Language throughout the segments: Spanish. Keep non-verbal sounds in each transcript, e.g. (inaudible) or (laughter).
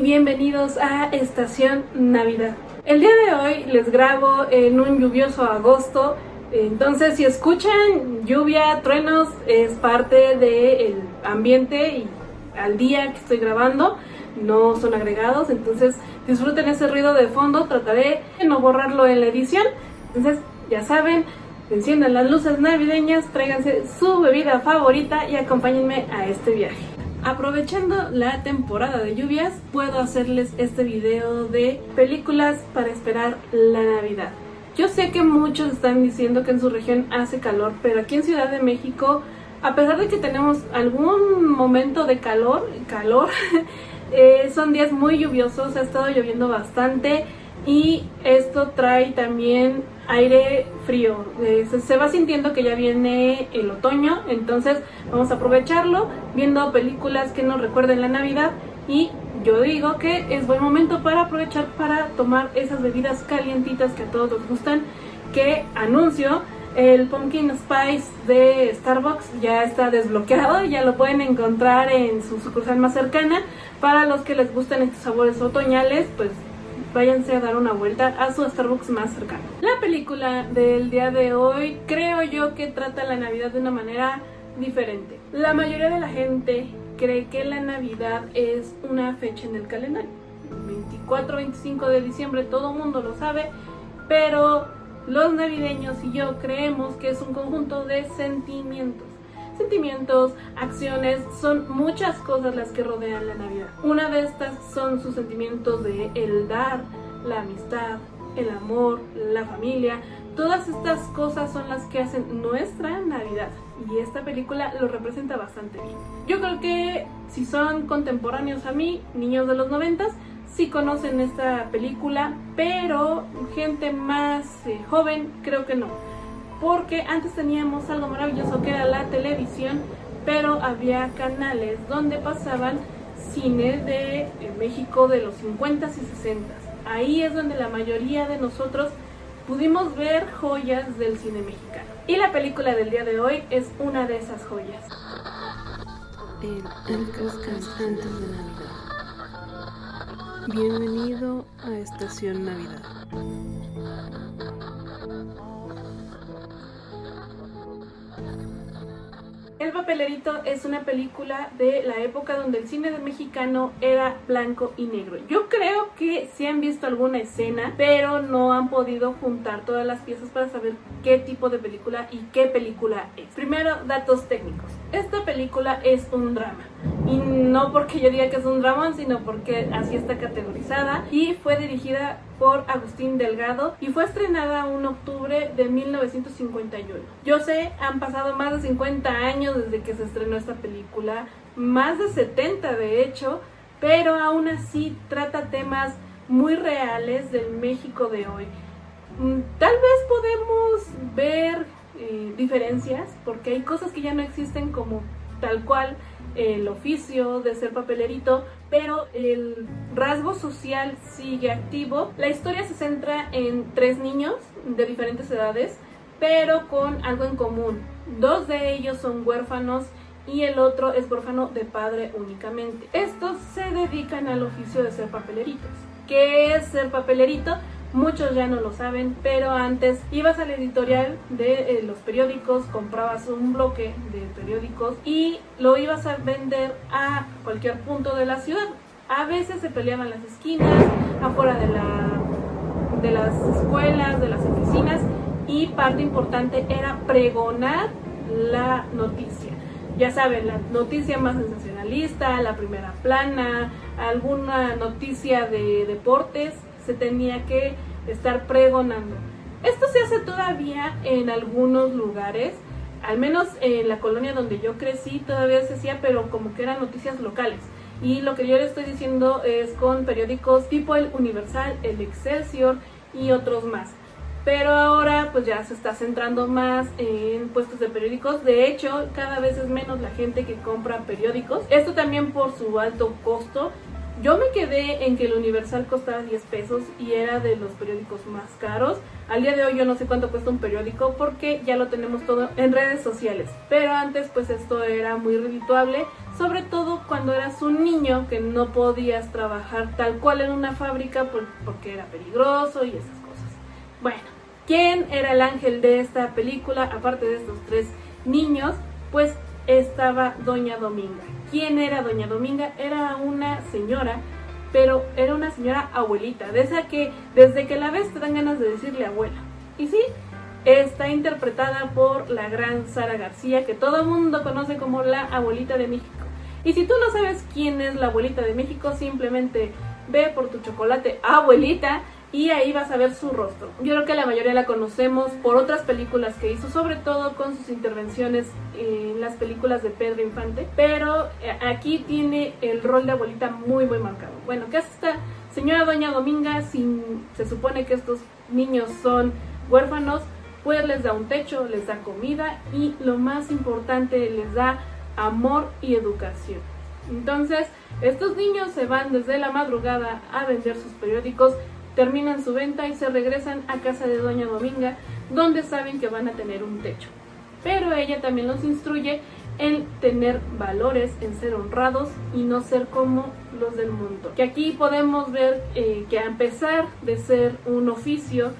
bienvenidos a Estación Navidad. El día de hoy les grabo en un lluvioso agosto, entonces si escuchan lluvia, truenos, es parte del ambiente y al día que estoy grabando, no son agregados, entonces disfruten ese ruido de fondo, trataré de no borrarlo en la edición, entonces ya saben, enciendan las luces navideñas, tráiganse su bebida favorita y acompáñenme a este viaje. Aprovechando la temporada de lluvias, puedo hacerles este video de películas para esperar la Navidad. Yo sé que muchos están diciendo que en su región hace calor, pero aquí en Ciudad de México, a pesar de que tenemos algún momento de calor, calor, (laughs) eh, son días muy lluviosos, ha estado lloviendo bastante y esto trae también aire frío. Eh, se, va sintiendo que ya viene el otoño, entonces vamos a aprovecharlo viendo películas que nos recuerden la Navidad y yo digo que es buen momento para aprovechar para tomar esas bebidas calientitas que a todos nos gustan, que anuncio. El pumpkin spice de Starbucks ya está desbloqueado, (laughs) ya lo pueden encontrar en su sucursal más cercana. Para los que les gustan estos sabores otoñales, pues váyanse a dar una vuelta a su Starbucks más cercano. La película del día de hoy creo yo que trata la Navidad de una manera diferente. La mayoría de la gente cree que la Navidad es una fecha en el calendario. 24-25 de diciembre todo el mundo lo sabe, pero los navideños y yo creemos que es un conjunto de sentimientos sentimientos, acciones, son muchas cosas las que rodean la Navidad. Una de estas son sus sentimientos de el dar, la amistad, el amor, la familia. Todas estas cosas son las que hacen nuestra Navidad y esta película lo representa bastante bien. Yo creo que si son contemporáneos a mí, niños de los noventas, sí conocen esta película, pero gente más eh, joven creo que no porque antes teníamos algo maravilloso que era la televisión, pero había canales donde pasaban cine de México de los 50s y 60s. Ahí es donde la mayoría de nosotros pudimos ver joyas del cine mexicano. Y la película del día de hoy es una de esas joyas. El antes de Navidad. Bienvenido a Estación Navidad. El papelerito es una película de la época donde el cine mexicano era blanco y negro. Yo creo que sí han visto alguna escena, pero no han podido juntar todas las piezas para saber qué tipo de película y qué película es. Primero, datos técnicos. Esta película es un drama. Y no porque yo diga que es un drama, sino porque así está categorizada. Y fue dirigida por Agustín Delgado y fue estrenada en octubre de 1951. Yo sé, han pasado más de 50 años desde que se estrenó esta película, más de 70 de hecho, pero aún así trata temas muy reales del México de hoy. Mm, tal vez podemos ver eh, diferencias porque hay cosas que ya no existen como tal cual el oficio de ser papelerito, pero el rasgo social sigue activo. La historia se centra en tres niños de diferentes edades, pero con algo en común. Dos de ellos son huérfanos y el otro es huérfano de padre únicamente. Estos se dedican al oficio de ser papeleritos. ¿Qué es ser papelerito? Muchos ya no lo saben, pero antes ibas al editorial de eh, los periódicos, comprabas un bloque de periódicos y lo ibas a vender a cualquier punto de la ciudad. A veces se peleaban las esquinas, afuera de, la, de las escuelas, de las oficinas y parte importante era pregonar la noticia. Ya saben, la noticia más sensacionalista, la primera plana, alguna noticia de deportes se tenía que estar pregonando. Esto se hace todavía en algunos lugares, al menos en la colonia donde yo crecí todavía se hacía, pero como que eran noticias locales. Y lo que yo le estoy diciendo es con periódicos tipo el Universal, el Excelsior y otros más. Pero ahora pues ya se está centrando más en puestos de periódicos. De hecho, cada vez es menos la gente que compra periódicos. Esto también por su alto costo Yo me quedé en que el Universal costaba 10 pesos y era de los periódicos más caros. Al día de hoy yo no sé cuánto cuesta un periódico porque ya lo tenemos todo en redes sociales. Pero antes pues esto era muy redituable, sobre todo cuando eras un niño que no podías trabajar tal cual en una fábrica porque era peligroso y esas cosas. Bueno, ¿quién era el ángel de esta película aparte de estos tres niños? Pues estaba Doña Dominga. ¿Quién era Doña Dominga? Era una señora, pero era una señora abuelita, de esa que desde que la ves te dan ganas de decirle abuela. Y sí, está interpretada por la gran Sara García, que todo el mundo conoce como la abuelita de México. Y si tú no sabes quién es la abuelita de México, simplemente ve por tu chocolate abuelita y ahí vas a ver su rostro. Yo creo que la mayoría la conocemos por otras películas que hizo, sobre todo con sus intervenciones en las películas de Pedro Infante, pero eh, aquí tiene el rol de abuelita muy muy marcado. Bueno, ¿qué hace esta señora Doña Dominga? Si se supone que estos niños son huérfanos, pues les da un techo, les da comida y lo más importante, les da amor y educación. Entonces, estos niños se van desde la madrugada a vender sus periódicos terminan su venta y se regresan a casa de Doña Dominga, donde saben que van a tener un techo. Pero ella también los instruye en tener valores, en ser honrados y no ser como los del mundo. Que aquí podemos ver eh, que a pesar de ser un oficio,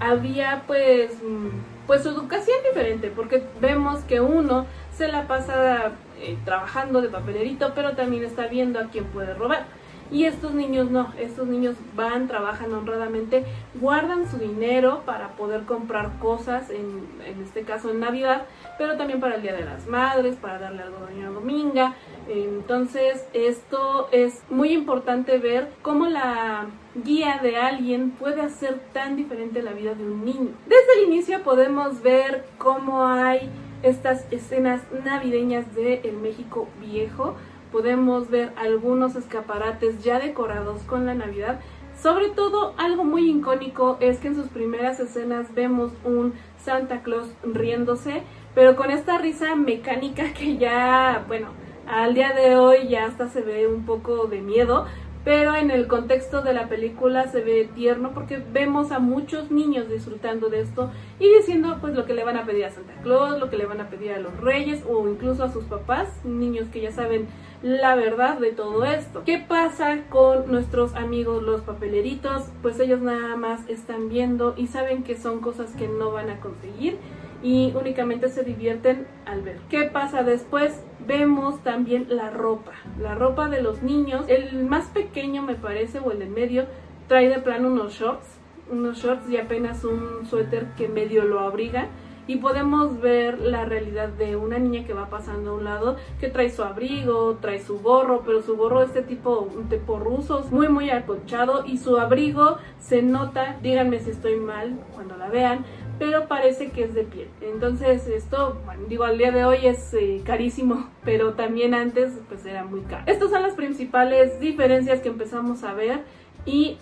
había pues, mm, pues educación diferente, porque vemos que uno se la pasa eh, trabajando de papelerito, pero también está viendo a quién puede robar. Y estos niños no, estos niños van, trabajan honradamente, guardan su dinero para poder comprar cosas, en, en este caso en Navidad, pero también para el Día de las Madres, para darle algo a Dominga. Entonces, esto es muy importante ver cómo la guía de alguien puede hacer tan diferente la vida de un niño. Desde el inicio podemos ver cómo hay estas escenas navideñas de el México viejo, podemos ver algunos escaparates ya decorados con la Navidad. Sobre todo, algo muy icónico es que en sus primeras escenas vemos un Santa Claus riéndose, pero con esta risa mecánica que ya, bueno, al día de hoy ya hasta se ve un poco de miedo, pero en el contexto de la película se ve tierno porque vemos a muchos niños disfrutando de esto y diciendo pues lo que le van a pedir a Santa Claus, lo que le van a pedir a los reyes o incluso a sus papás, niños que ya saben la verdad de todo esto. ¿Qué pasa con nuestros amigos los papeleritos? Pues ellos nada más están viendo y saben que son cosas que no van a conseguir y únicamente se divierten al ver. ¿Qué pasa después? Vemos también la ropa, la ropa de los niños. El más pequeño me parece, o el del medio, trae de plano unos shorts, unos shorts y apenas un suéter que medio lo abriga y podemos ver la realidad de una niña que va pasando a un lado que trae su abrigo, trae su gorro, pero su gorro este tipo, un tipo ruso, muy muy acolchado y su abrigo se nota, díganme si estoy mal cuando la vean, pero parece que es de piel. Entonces esto, bueno, digo, al día de hoy es eh, carísimo, (laughs) pero también antes pues era muy caro. Estas son las principales diferencias que empezamos a ver y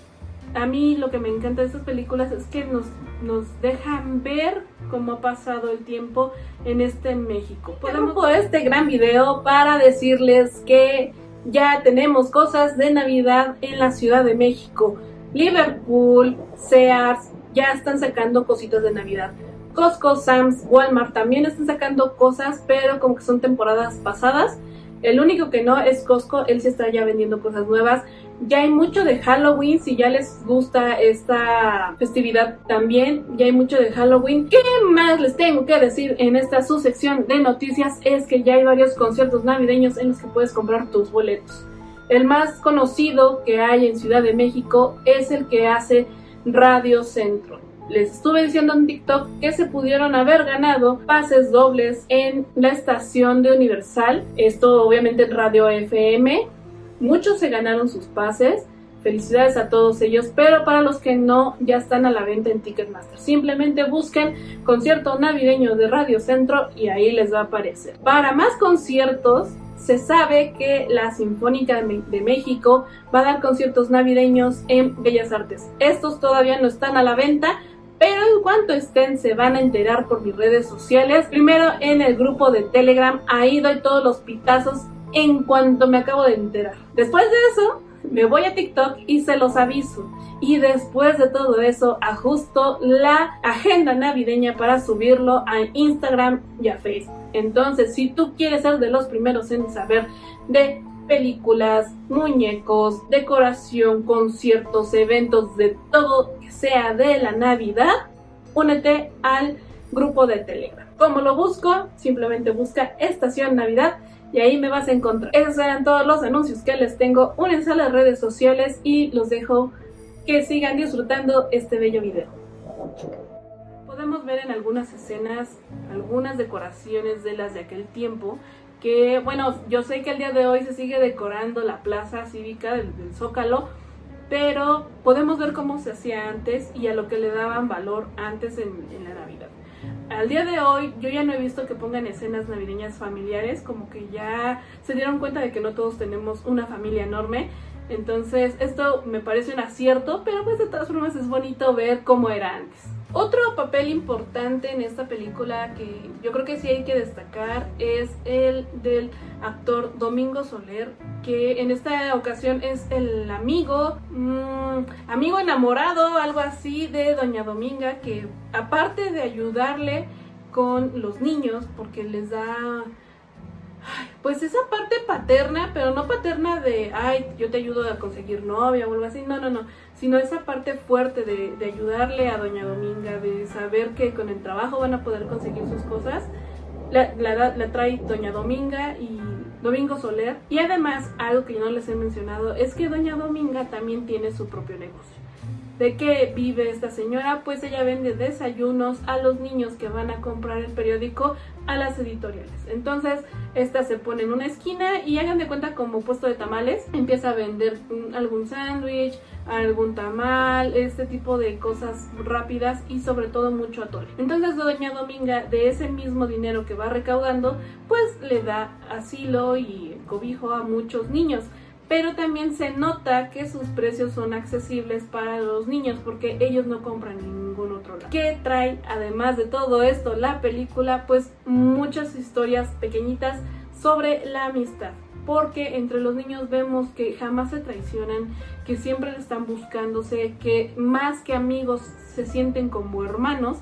a mí lo que me encanta de estas películas es que nos, nos dejan ver cómo ha pasado el tiempo en este México. Podemos este gran video para decirles que ya tenemos cosas de Navidad en la Ciudad de México. Liverpool, Sears, ya están sacando cositas de Navidad. Costco, Sam's, Walmart también están sacando cosas, pero como que son temporadas pasadas. El único que no es Costco, él sí está ya vendiendo cosas nuevas. Ya hay mucho de Halloween, si ya les gusta esta festividad también, ya hay mucho de Halloween. ¿Qué más les tengo que decir en esta su sección de noticias? Es que ya hay varios conciertos navideños en los que puedes comprar tus boletos. El más conocido que hay en Ciudad de México es el que hace Radio Centro. Les estuve diciendo en TikTok que se pudieron haber ganado pases dobles en la estación de Universal. Esto obviamente en Radio FM. Muchos se ganaron sus pases. Felicidades a todos ellos, pero para los que no, ya están a la venta en Ticketmaster. Simplemente busquen concierto navideño de Radio Centro y ahí les va a aparecer. Para más conciertos, se sabe que la Sinfónica de México va a dar conciertos navideños en Bellas Artes. Estos todavía no están a la venta, pero en cuanto estén se van a enterar por mis redes sociales. Primero en el grupo de Telegram, ahí doy todos los pitazos en cuanto me acabo de enterar. Después de eso, me voy a TikTok y se los aviso. Y después de todo eso, ajusto la agenda navideña para subirlo a Instagram y a Facebook. Entonces, si tú quieres ser de los primeros en saber de películas, muñecos, decoración, conciertos, eventos, de todo que sea de la Navidad, únete al grupo de Telegram. ¿Cómo lo busco? Simplemente busca Estación Navidad y ahí me vas a encontrar. Esos eran todos los anuncios que les tengo. Únense a las redes sociales y los dejo que sigan disfrutando este bello video. Podemos ver en algunas escenas algunas decoraciones de las de aquel tiempo que, bueno, yo sé que el día de hoy se sigue decorando la plaza cívica del, Zócalo, pero podemos ver cómo se hacía antes y a lo que le daban valor antes en, en la Navidad al día de hoy yo ya no he visto que pongan escenas navideñas familiares, como que ya se dieron cuenta de que no todos tenemos una familia enorme. Entonces esto me parece un acierto, pero pues de todas formas es bonito ver cómo era antes. Otro papel importante en esta película que yo creo que sí hay que destacar es el del actor Domingo Soler, que en esta ocasión es el amigo, mmm, amigo enamorado, algo así, de Doña Dominga, que aparte de ayudarle con los niños, porque les da pues esa parte paterna, pero no paterna de, ay, yo te ayudo a conseguir novia o algo así, no, no, no, sino esa parte fuerte de, ayudarle a Doña Dominga, de saber que con el trabajo van a poder conseguir sus cosas, la, la, trae Doña Dominga y Domingo Soler. Y además, algo que yo no les he mencionado, es que Doña Dominga también tiene su propio negocio. ¿De qué vive esta señora? Pues ella vende desayunos a los niños que van a comprar el periódico a las editoriales. Entonces, esta se pone en una esquina y hagan de cuenta como puesto de tamales, empieza a vender algún sándwich, algún tamal, este tipo de cosas rápidas y sobre todo mucho atole. Entonces, doña Dominga, de ese mismo dinero que va recaudando, pues le da asilo y cobijo a muchos niños pero también se nota que sus precios son accesibles para los niños porque ellos no compran ningún otro lado. ¿Qué trae además de todo esto la película? Pues muchas historias pequeñitas sobre la amistad. Porque entre los niños vemos que jamás se traicionan, que siempre están buscándose, que más que amigos se sienten como hermanos,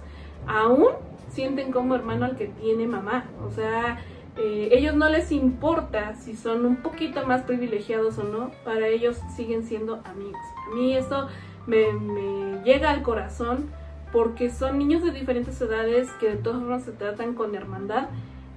aún sienten como hermano al que tiene mamá. O sea, eh, ellos no les importa si son un poquito más privilegiados o no, para ellos siguen siendo amigos. A mí esto me, llega al corazón porque son niños de diferentes edades que de todas formas se tratan con hermandad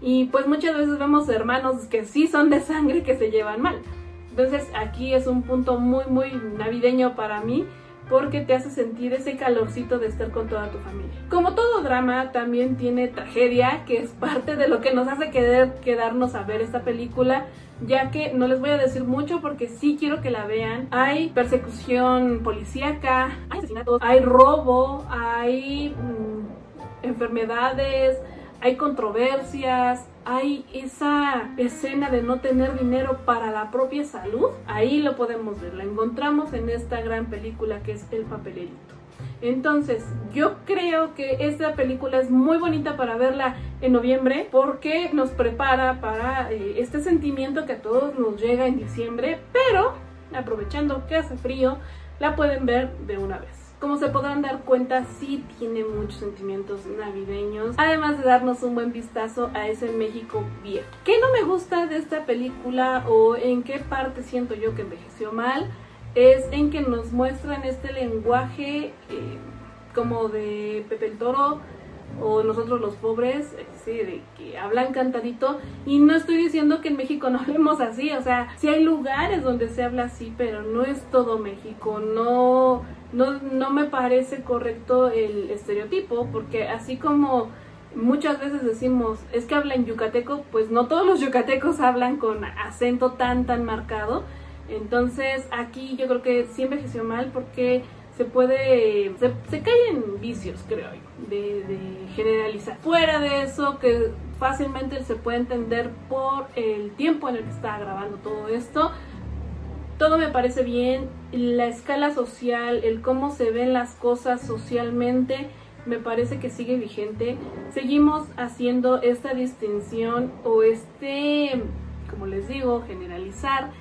y pues muchas veces vemos hermanos que sí son de sangre que se llevan mal. Entonces aquí es un punto muy muy navideño para mí porque te hace sentir ese calorcito de estar con toda tu familia. Como todo drama, también tiene tragedia, que es parte de lo que nos hace querer quedarnos a ver esta película, ya que no les voy a decir mucho porque sí quiero que la vean. Hay persecución policíaca, hay asesinatos, hay robo, hay mm, enfermedades, hay controversias, hay esa escena de no tener dinero para la propia salud, ahí lo podemos ver, la encontramos en esta gran película que es El papelito. Entonces, yo creo que esta película es muy bonita para verla en noviembre porque nos prepara para eh, este sentimiento que a todos nos llega en diciembre, pero aprovechando que hace frío, la pueden ver de una vez. Como se podrán dar cuenta, sí tiene muchos sentimientos navideños, además de darnos un buen vistazo a ese México viejo. ¿Qué no me gusta de esta película o en qué parte siento yo que envejeció mal? Es en que nos muestran este lenguaje eh, como de Pepe el Toro, o nosotros los pobres, eh, sí, de que hablan cantadito. Y no estoy diciendo que en México no (laughs) hablemos así, o sea, sí hay lugares donde se habla así, pero no es todo México, no, no, no me parece correcto el estereotipo, porque así como muchas veces decimos, es que hablan yucateco, pues no todos los yucatecos hablan con acento tan, tan marcado. Entonces aquí yo creo que sí envejeció mal porque se puede, se, se caen vicios, creo yo, de, de, generalizar. Fuera de eso, que fácilmente se puede entender por el tiempo en el que está grabando todo esto, todo me parece bien, la escala social, el cómo se ven las cosas socialmente, me parece que sigue vigente. Seguimos haciendo esta distinción o este, como les digo, generalizar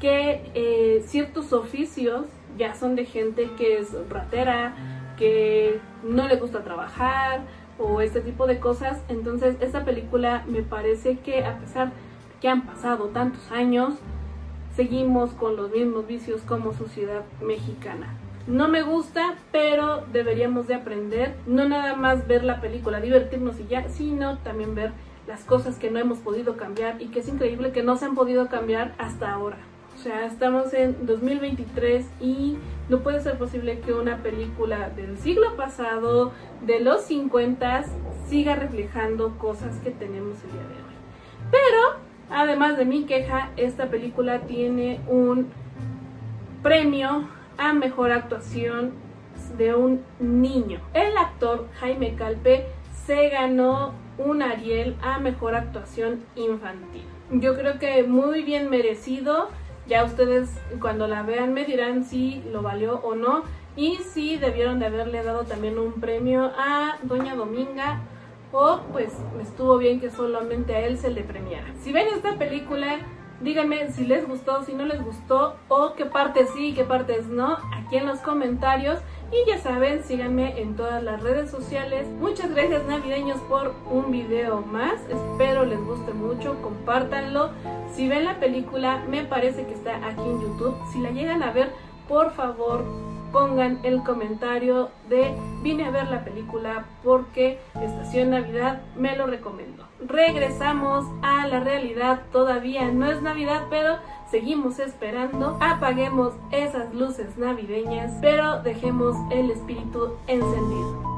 que eh, ciertos oficios ya son de gente que es ratera, que no le gusta trabajar o este tipo de cosas. Entonces esta película me parece que a pesar que han pasado tantos años, seguimos con los mismos vicios como sociedad mexicana. No me gusta, pero deberíamos de aprender, no nada más ver la película, divertirnos y ya, sino también ver las cosas que no hemos podido cambiar y que es increíble que no se han podido cambiar hasta ahora. O sea, estamos en 2023 y no puede ser posible que una película del siglo pasado, de los 50, siga reflejando cosas que tenemos el día de hoy. Pero, además de mi queja, esta película tiene un premio a mejor actuación de un niño. El actor Jaime Calpe se ganó un Ariel a mejor actuación infantil. Yo creo que muy bien merecido. Ya ustedes cuando la vean me dirán si lo valió o no. Y si debieron de haberle dado también un premio a Doña Dominga. O pues estuvo bien que solamente a él se le premiara. Si ven esta película, díganme si les gustó, si no les gustó. O qué partes sí y qué partes no. Aquí en los comentarios. Y ya saben, síganme en todas las redes sociales. Muchas gracias navideños por un video más. Espero les guste mucho, compártanlo. Si ven la película, me parece que está aquí en YouTube. Si la llegan a ver, por favor pongan el comentario de vine a ver la película porque Estación Navidad me lo recomiendo. Regresamos a la realidad, todavía no es Navidad, pero seguimos esperando. Apaguemos esas luces navideñas, pero dejemos el espíritu encendido.